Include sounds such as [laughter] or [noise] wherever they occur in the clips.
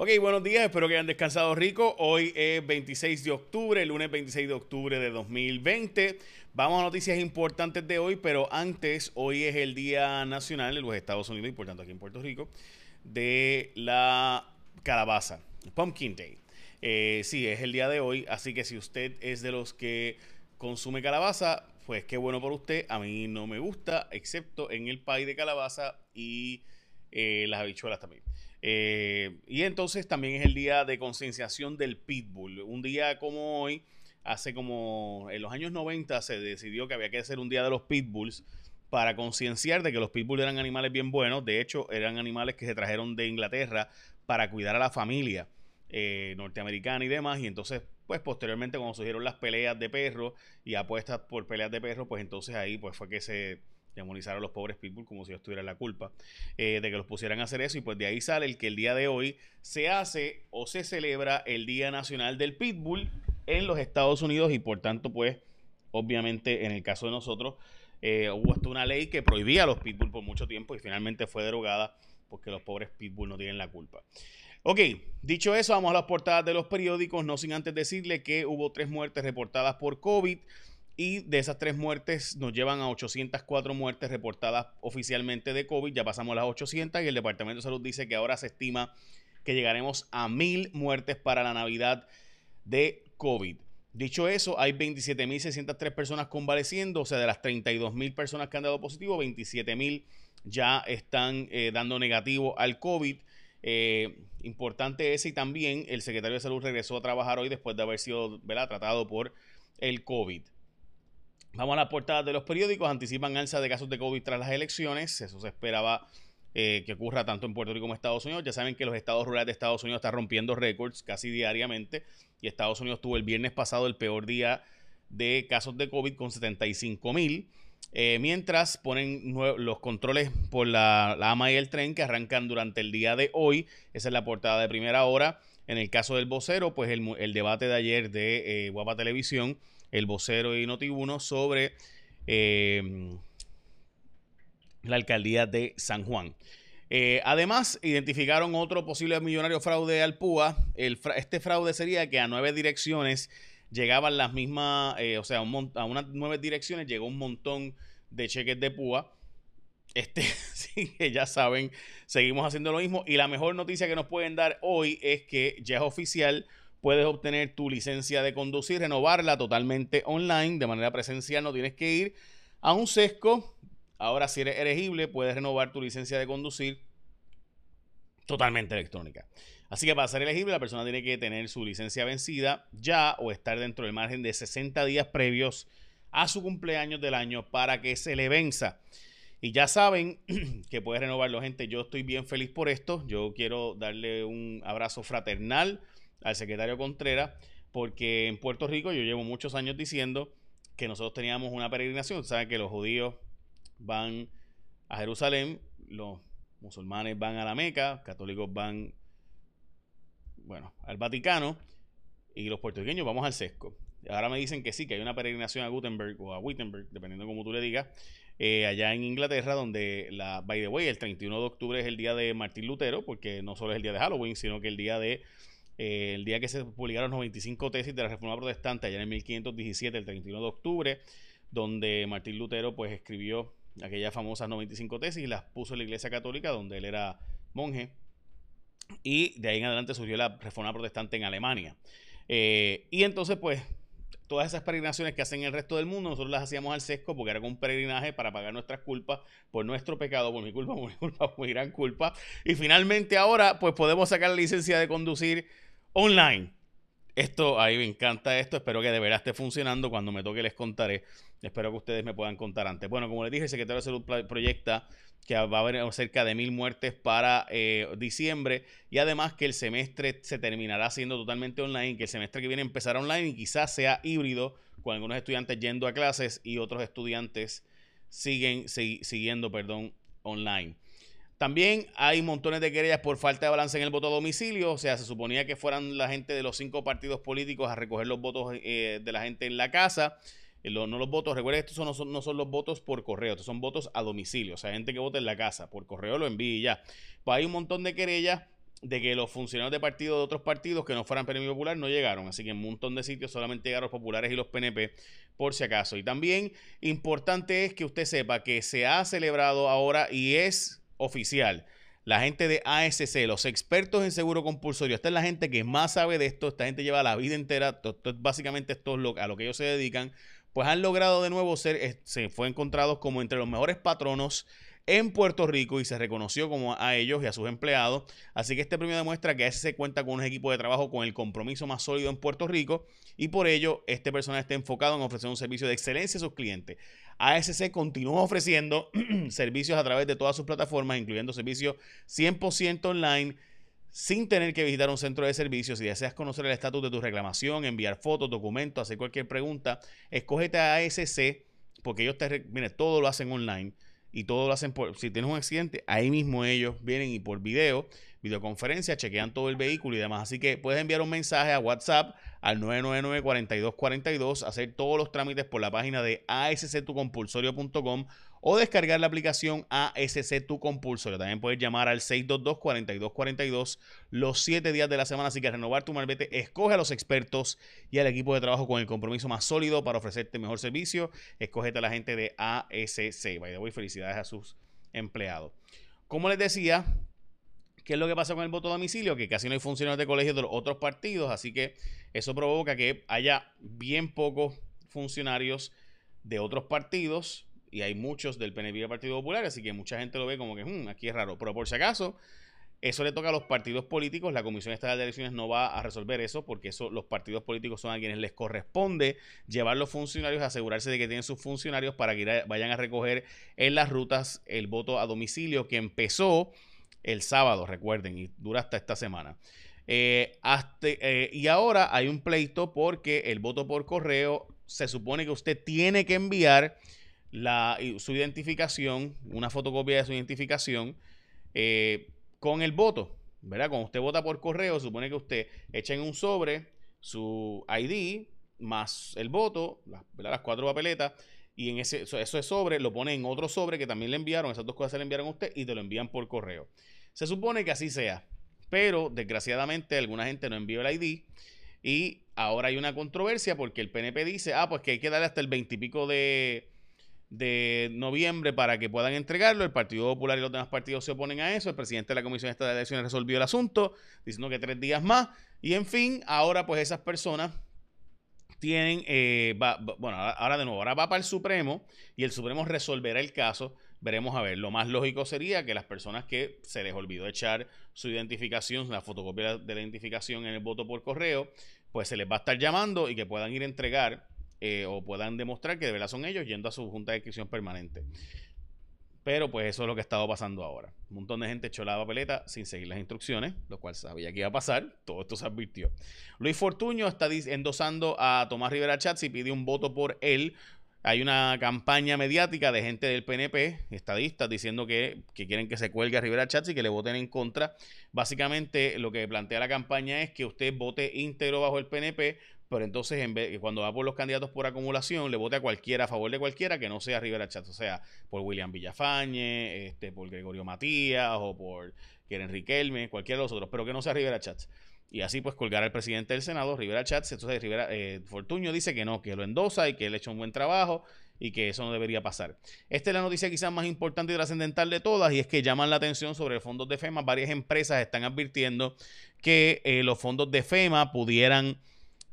Ok, buenos días, espero que hayan descansado rico. Hoy es 26 de octubre, lunes 26 de octubre de 2020. Vamos a noticias importantes de hoy, pero antes, hoy es el Día Nacional de los Estados Unidos y por tanto aquí en Puerto Rico, de la calabaza, Pumpkin Day. Eh, sí, es el día de hoy, así que si usted es de los que consume calabaza, pues qué bueno por usted. A mí no me gusta, excepto en el pie de calabaza y eh, las habichuelas también. Eh, y entonces también es el día de concienciación del pitbull. Un día como hoy, hace como en los años 90 se decidió que había que hacer un día de los pitbulls para concienciar de que los pitbulls eran animales bien buenos. De hecho, eran animales que se trajeron de Inglaterra para cuidar a la familia eh, norteamericana y demás. Y entonces, pues posteriormente cuando surgieron las peleas de perros y apuestas por peleas de perros, pues entonces ahí pues fue que se demonizar a los pobres people como si ellos tuvieran la culpa eh, de que los pusieran a hacer eso. Y pues de ahí sale el que el día de hoy se hace o se celebra el Día Nacional del Pitbull en los Estados Unidos y por tanto pues obviamente en el caso de nosotros eh, hubo hasta una ley que prohibía a los pitbull por mucho tiempo y finalmente fue derogada porque los pobres pitbull no tienen la culpa. Ok, dicho eso, vamos a las portadas de los periódicos, no sin antes decirle que hubo tres muertes reportadas por COVID. Y de esas tres muertes nos llevan a 804 muertes reportadas oficialmente de COVID. Ya pasamos las 800 y el Departamento de Salud dice que ahora se estima que llegaremos a mil muertes para la Navidad de COVID. Dicho eso, hay 27.603 personas convaleciendo, o sea, de las 32.000 personas que han dado positivo, 27.000 ya están eh, dando negativo al COVID. Eh, importante ese y también el secretario de Salud regresó a trabajar hoy después de haber sido tratado por el COVID. Vamos a la portada de los periódicos. Anticipan alza de casos de COVID tras las elecciones. Eso se esperaba eh, que ocurra tanto en Puerto Rico como en Estados Unidos. Ya saben que los estados rurales de Estados Unidos están rompiendo récords casi diariamente. Y Estados Unidos tuvo el viernes pasado el peor día de casos de COVID con 75 mil. Eh, mientras ponen los controles por la, AMA y el tren que arrancan durante el día de hoy. Esa es la portada de primera hora. En el caso del vocero, pues el, debate de ayer de eh, Guapa Televisión el vocero y Noti1 sobre eh, la alcaldía de San Juan. Eh, además, identificaron otro posible millonario fraude al PUA. este fraude sería que a nueve direcciones llegaban las mismas, eh, o sea, a unas nueve direcciones llegó un montón de cheques de PUA. Este, [laughs] sí, que ya saben, seguimos haciendo lo mismo. Y la mejor noticia que nos pueden dar hoy es que ya es oficial puedes obtener tu licencia de conducir, renovarla totalmente online, de manera presencial, no tienes que ir a un sesco. Ahora, si eres elegible, puedes renovar tu licencia de conducir totalmente electrónica. Así que para ser elegible, la persona tiene que tener su licencia vencida ya o estar dentro del margen de 60 días previos a su cumpleaños del año para que se le venza. Y ya saben [clears throat] que puedes renovarlo, gente. Yo estoy bien feliz por esto. Yo quiero darle un abrazo fraternal al secretario Contreras, porque en Puerto Rico yo llevo muchos años diciendo que nosotros teníamos una peregrinación. Saben que los judíos van a Jerusalén, los musulmanes van a la Meca, católicos van, bueno, al Vaticano y los puertorriqueños vamos al Sesco. Ahora me dicen que sí, que hay una peregrinación a Gutenberg o a Wittenberg, dependiendo de cómo tú le digas, eh, allá en Inglaterra, donde la, by the way, el 31 de octubre es el día de Martín Lutero, porque no solo es el día de Halloween, sino que el día de eh, el día que se publicaron los 95 tesis de la Reforma Protestante, allá en el 1517, el 31 de octubre, donde Martín Lutero pues escribió aquellas famosas 95 tesis y las puso en la Iglesia Católica, donde él era monje. Y de ahí en adelante surgió la Reforma Protestante en Alemania. Eh, y entonces, pues, todas esas peregrinaciones que hacen el resto del mundo, nosotros las hacíamos al sesco porque era un peregrinaje para pagar nuestras culpas por nuestro pecado, por mi culpa, [laughs] por mi culpa, por mi gran culpa. Y finalmente ahora, pues podemos sacar la licencia de conducir online. Esto, ahí me encanta esto. Espero que de verdad esté funcionando. Cuando me toque les contaré. Espero que ustedes me puedan contar antes. Bueno, como les dije, el secretario de Salud proyecta que va a haber cerca de mil muertes para eh, diciembre y además que el semestre se terminará siendo totalmente online, que el semestre que viene empezará online y quizás sea híbrido con algunos estudiantes yendo a clases y otros estudiantes siguen siguiendo, perdón, online. También hay montones de querellas por falta de balance en el voto a domicilio. O sea, se suponía que fueran la gente de los cinco partidos políticos a recoger los votos eh, de la gente en la casa. Eh, no los votos, recuerden, estos no son, no son los votos por correo, estos son votos a domicilio. O sea, gente que vota en la casa. Por correo lo envíe ya. Pues hay un montón de querellas de que los funcionarios de partidos de otros partidos que no fueran PNP Popular no llegaron. Así que en un montón de sitios solamente llegaron los populares y los PNP, por si acaso. Y también importante es que usted sepa que se ha celebrado ahora y es oficial. La gente de ASC, los expertos en seguro compulsorio, esta es la gente que más sabe de esto, esta gente lleva la vida entera, básicamente esto es a lo que ellos se dedican, pues han logrado de nuevo ser, se fue encontrados como entre los mejores patronos en Puerto Rico y se reconoció como a ellos y a sus empleados. Así que este premio demuestra que ASC cuenta con un equipo de trabajo con el compromiso más sólido en Puerto Rico y por ello este personal está enfocado en ofrecer un servicio de excelencia a sus clientes. ASC continúa ofreciendo [clears throat] servicios a través de todas sus plataformas, incluyendo servicios 100% online sin tener que visitar un centro de servicios. Si deseas conocer el estatus de tu reclamación, enviar fotos, documentos, hacer cualquier pregunta, escógete a ASC porque ellos te, mire, todo lo hacen online y todo lo hacen por, si tienes un accidente, ahí mismo ellos vienen y por video, videoconferencia, chequean todo el vehículo y demás. Así que puedes enviar un mensaje a WhatsApp al 999-4242, hacer todos los trámites por la página de asctucompulsorio.com o descargar la aplicación ASC Tu Compulsorio. También puedes llamar al 622-4242 los 7 días de la semana. Así que renovar tu malvete, escoge a los expertos y al equipo de trabajo con el compromiso más sólido para ofrecerte mejor servicio. Escógete a la gente de ASC. By the way, felicidades a sus empleados. Como les decía, ¿Qué es lo que pasa con el voto a domicilio? Que casi no hay funcionarios de colegios de los otros partidos, así que eso provoca que haya bien pocos funcionarios de otros partidos y hay muchos del PNP y Partido Popular, así que mucha gente lo ve como que hmm, aquí es raro. Pero por si acaso, eso le toca a los partidos políticos. La Comisión Estatal de Elecciones no va a resolver eso porque eso, los partidos políticos son a quienes les corresponde llevar los funcionarios, asegurarse de que tienen sus funcionarios para que vayan a recoger en las rutas el voto a domicilio que empezó el sábado, recuerden, y dura hasta esta semana. Eh, eh, y ahora hay un pleito porque el voto por correo se supone que usted tiene que enviar la, su identificación, una fotocopia de su identificación eh, con el voto, ¿verdad? Cuando usted vota por correo, supone que usted echa en un sobre su ID más el voto, las, las cuatro papeletas, y en ese eso, es sobre lo pone en otro sobre que también le enviaron, esas dos cosas se le enviaron a usted y te lo envían por correo. Se supone que así sea, pero desgraciadamente alguna gente no envió el ID y ahora hay una controversia porque el PNP dice, ah, pues que hay que darle hasta el 20 y pico de, de noviembre para que puedan entregarlo. El Partido Popular y los demás partidos se oponen a eso. El presidente de la Comisión de Elecciones resolvió el asunto, diciendo que tres días más. Y en fin, ahora pues esas personas tienen, eh, bueno, ahora de nuevo, ahora va para el Supremo y el Supremo resolverá el caso. Veremos a ver, lo más lógico sería que las personas que se les olvidó echar su identificación, la fotocopia de la identificación en el voto por correo, pues se les va a estar llamando y que puedan ir a entregar eh, o puedan demostrar que de verdad son ellos yendo a su junta de inscripción permanente. Pero pues eso es lo que ha estado pasando ahora. Un montón de gente echó la papeleta sin seguir las instrucciones, lo cual sabía que iba a pasar. Todo esto se advirtió. Luis Fortuño está endosando a Tomás Rivera Chats y pide un voto por él. Hay una campaña mediática de gente del PNP, estadistas, diciendo que, que quieren que se cuelgue a Rivera Chats y que le voten en contra. Básicamente lo que plantea la campaña es que usted vote íntegro bajo el PNP pero entonces en vez, cuando va por los candidatos por acumulación, le vote a cualquiera, a favor de cualquiera que no sea Rivera Chats, o sea, por William Villafañe, este, por Gregorio Matías o por Keren Riquelme, cualquiera de los otros, pero que no sea Rivera Chats. Y así pues colgar al presidente del Senado, Rivera Chats, entonces Rivera, eh, Fortuño dice que no, que lo endosa y que él ha hecho un buen trabajo y que eso no debería pasar. Esta es la noticia quizás más importante y trascendental de todas y es que llaman la atención sobre fondos de FEMA. Varias empresas están advirtiendo que eh, los fondos de FEMA pudieran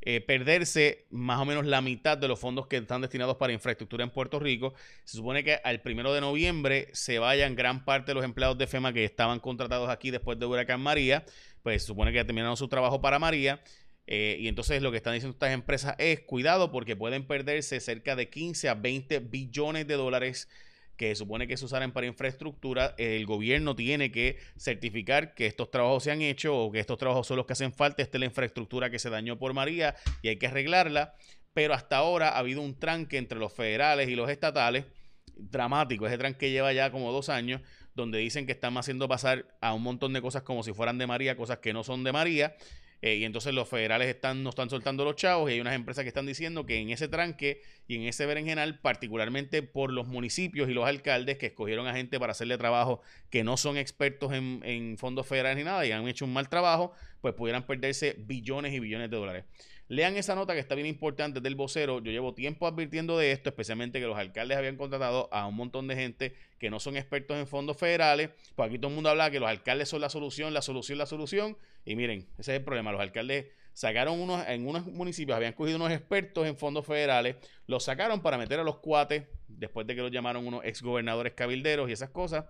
eh, perderse más o menos la mitad de los fondos que están destinados para infraestructura en Puerto Rico. Se supone que al primero de noviembre se vayan gran parte de los empleados de FEMA que estaban contratados aquí después de Huracán María, pues se supone que terminaron su trabajo para María. Eh, y entonces lo que están diciendo estas empresas es cuidado porque pueden perderse cerca de 15 a 20 billones de dólares que supone que se usarán para infraestructura, el gobierno tiene que certificar que estos trabajos se han hecho o que estos trabajos son los que hacen falta. Esta es la infraestructura que se dañó por María y hay que arreglarla. Pero hasta ahora ha habido un tranque entre los federales y los estatales, dramático, ese tranque lleva ya como dos años, donde dicen que están haciendo pasar a un montón de cosas como si fueran de María, cosas que no son de María. Eh, y entonces los federales están, no están soltando los chavos y hay unas empresas que están diciendo que en ese tranque y en ese berenjenal, particularmente por los municipios y los alcaldes que escogieron a gente para hacerle trabajo que no son expertos en, en fondos federales ni nada y han hecho un mal trabajo, pues pudieran perderse billones y billones de dólares. Lean esa nota que está bien importante del vocero. Yo llevo tiempo advirtiendo de esto, especialmente que los alcaldes habían contratado a un montón de gente que no son expertos en fondos federales. Pues aquí todo el mundo habla que los alcaldes son la solución, la solución, la solución. Y miren, ese es el problema. Los alcaldes sacaron unos, en unos municipios, habían cogido unos expertos en fondos federales, los sacaron para meter a los cuates, después de que los llamaron unos exgobernadores cabilderos y esas cosas.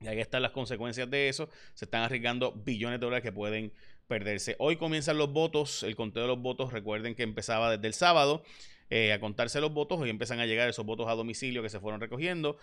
Y ahí están las consecuencias de eso. Se están arriesgando billones de dólares que pueden perderse. Hoy comienzan los votos, el conteo de los votos, recuerden que empezaba desde el sábado eh, a contarse los votos, hoy empiezan a llegar esos votos a domicilio que se fueron recogiendo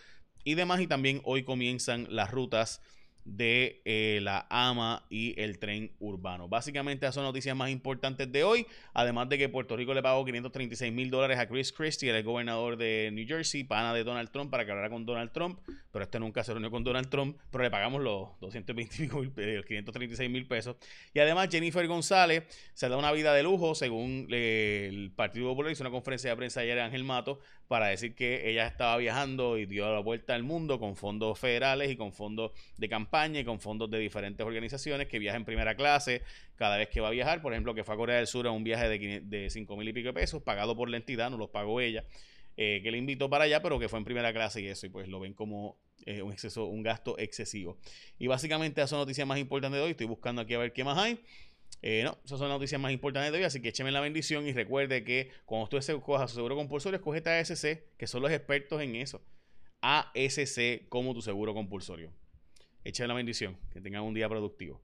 y demás, y también hoy comienzan las rutas de eh, la AMA y el tren urbano. Básicamente esas son noticias más importantes de hoy, además de que Puerto Rico le pagó 536 mil dólares a Chris Christie, el gobernador de New Jersey, pana de Donald Trump, para que hablara con Donald Trump, pero este nunca se reunió con Donald Trump, pero le pagamos los 220 mil, 536 mil pesos. Y además Jennifer González se da una vida de lujo, según eh, el Partido Popular hizo una conferencia de prensa ayer Ángel Mato, para decir que ella estaba viajando y dio la vuelta al mundo con fondos federales y con fondos de campaña y con fondos de diferentes organizaciones que viaja en primera clase cada vez que va a viajar. Por ejemplo, que fue a Corea del Sur a un viaje de, de 5 mil y pico de pesos, pagado por la entidad, no los pagó ella, eh, que le invitó para allá, pero que fue en primera clase y eso, y pues lo ven como eh, un, exceso, un gasto excesivo. Y básicamente esas son noticias más importantes de hoy. Estoy buscando aquí a ver qué más hay. Eh, no, esas son las noticias más importantes de hoy, así que écheme la bendición y recuerde que cuando usted coja su seguro compulsorio, escoge ASC, que son los expertos en eso. ASC como tu seguro compulsorio. Echen la bendición. Que tengan un día productivo.